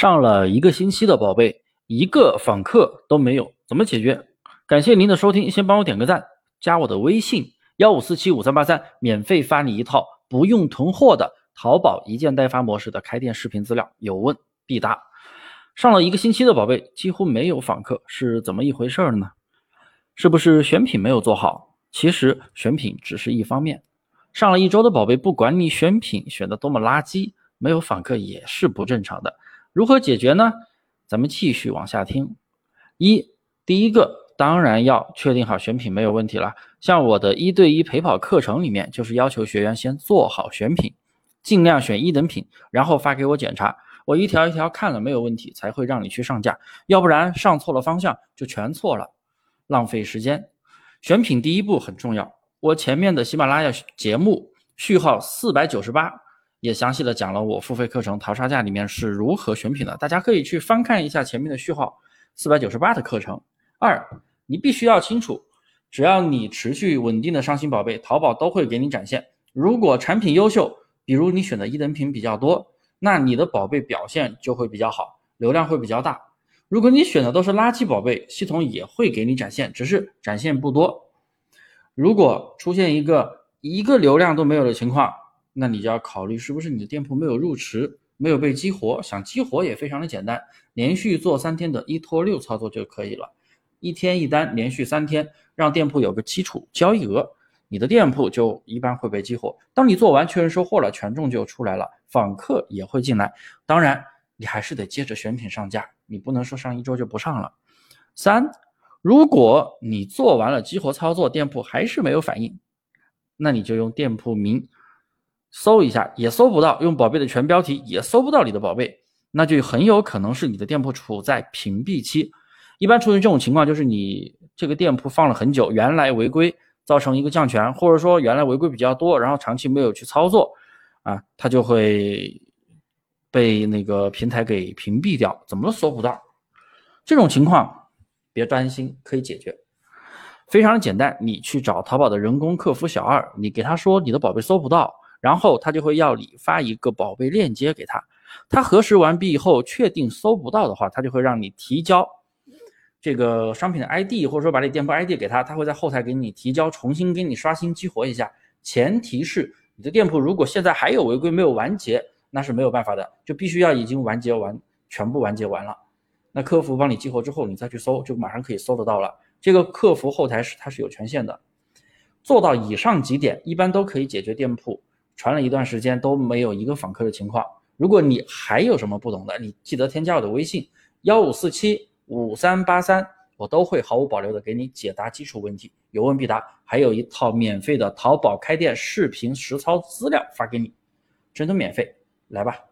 上了一个星期的宝贝，一个访客都没有，怎么解决？感谢您的收听，先帮我点个赞，加我的微信幺五四七五三八三，免费发你一套不用囤货的淘宝一件代发模式的开店视频资料，有问必答。上了一个星期的宝贝，几乎没有访客，是怎么一回事呢？是不是选品没有做好？其实选品只是一方面。上了一周的宝贝，不管你选品选的多么垃圾，没有访客也是不正常的。如何解决呢？咱们继续往下听。一，第一个当然要确定好选品没有问题了。像我的一对一陪跑课程里面，就是要求学员先做好选品，尽量选一等品，然后发给我检查。我一条一条看了没有问题，才会让你去上架。要不然上错了方向就全错了，浪费时间。选品第一步很重要。我前面的喜马拉雅节目序号四百九十八。也详细的讲了我付费课程《淘沙价》里面是如何选品的，大家可以去翻看一下前面的序号四百九十八的课程。二，你必须要清楚，只要你持续稳定的上新宝贝，淘宝都会给你展现。如果产品优秀，比如你选的一等品比较多，那你的宝贝表现就会比较好，流量会比较大。如果你选的都是垃圾宝贝，系统也会给你展现，只是展现不多。如果出现一个一个流量都没有的情况，那你就要考虑是不是你的店铺没有入池，没有被激活。想激活也非常的简单，连续做三天的一拖六操作就可以了。一天一单，连续三天，让店铺有个基础交易额，你的店铺就一般会被激活。当你做完确认收货了，权重就出来了，访客也会进来。当然，你还是得接着选品上架，你不能说上一周就不上了。三，如果你做完了激活操作，店铺还是没有反应，那你就用店铺名。搜一下也搜不到，用宝贝的全标题也搜不到你的宝贝，那就很有可能是你的店铺处在屏蔽期。一般出现这种情况，就是你这个店铺放了很久，原来违规造成一个降权，或者说原来违规比较多，然后长期没有去操作，啊，它就会被那个平台给屏蔽掉，怎么都搜不到。这种情况别担心，可以解决，非常简单，你去找淘宝的人工客服小二，你给他说你的宝贝搜不到。然后他就会要你发一个宝贝链接给他，他核实完毕以后确定搜不到的话，他就会让你提交这个商品的 ID，或者说把你店铺 ID 给他，他会在后台给你提交，重新给你刷新激活一下。前提是你的店铺如果现在还有违规没有完结，那是没有办法的，就必须要已经完结完，全部完结完了，那客服帮你激活之后，你再去搜，就马上可以搜得到了。这个客服后台是它是有权限的，做到以上几点，一般都可以解决店铺。传了一段时间都没有一个访客的情况，如果你还有什么不懂的，你记得添加我的微信幺五四七五三八三，我都会毫无保留的给你解答基础问题，有问必答，还有一套免费的淘宝开店视频实操资料发给你，真的免费，来吧。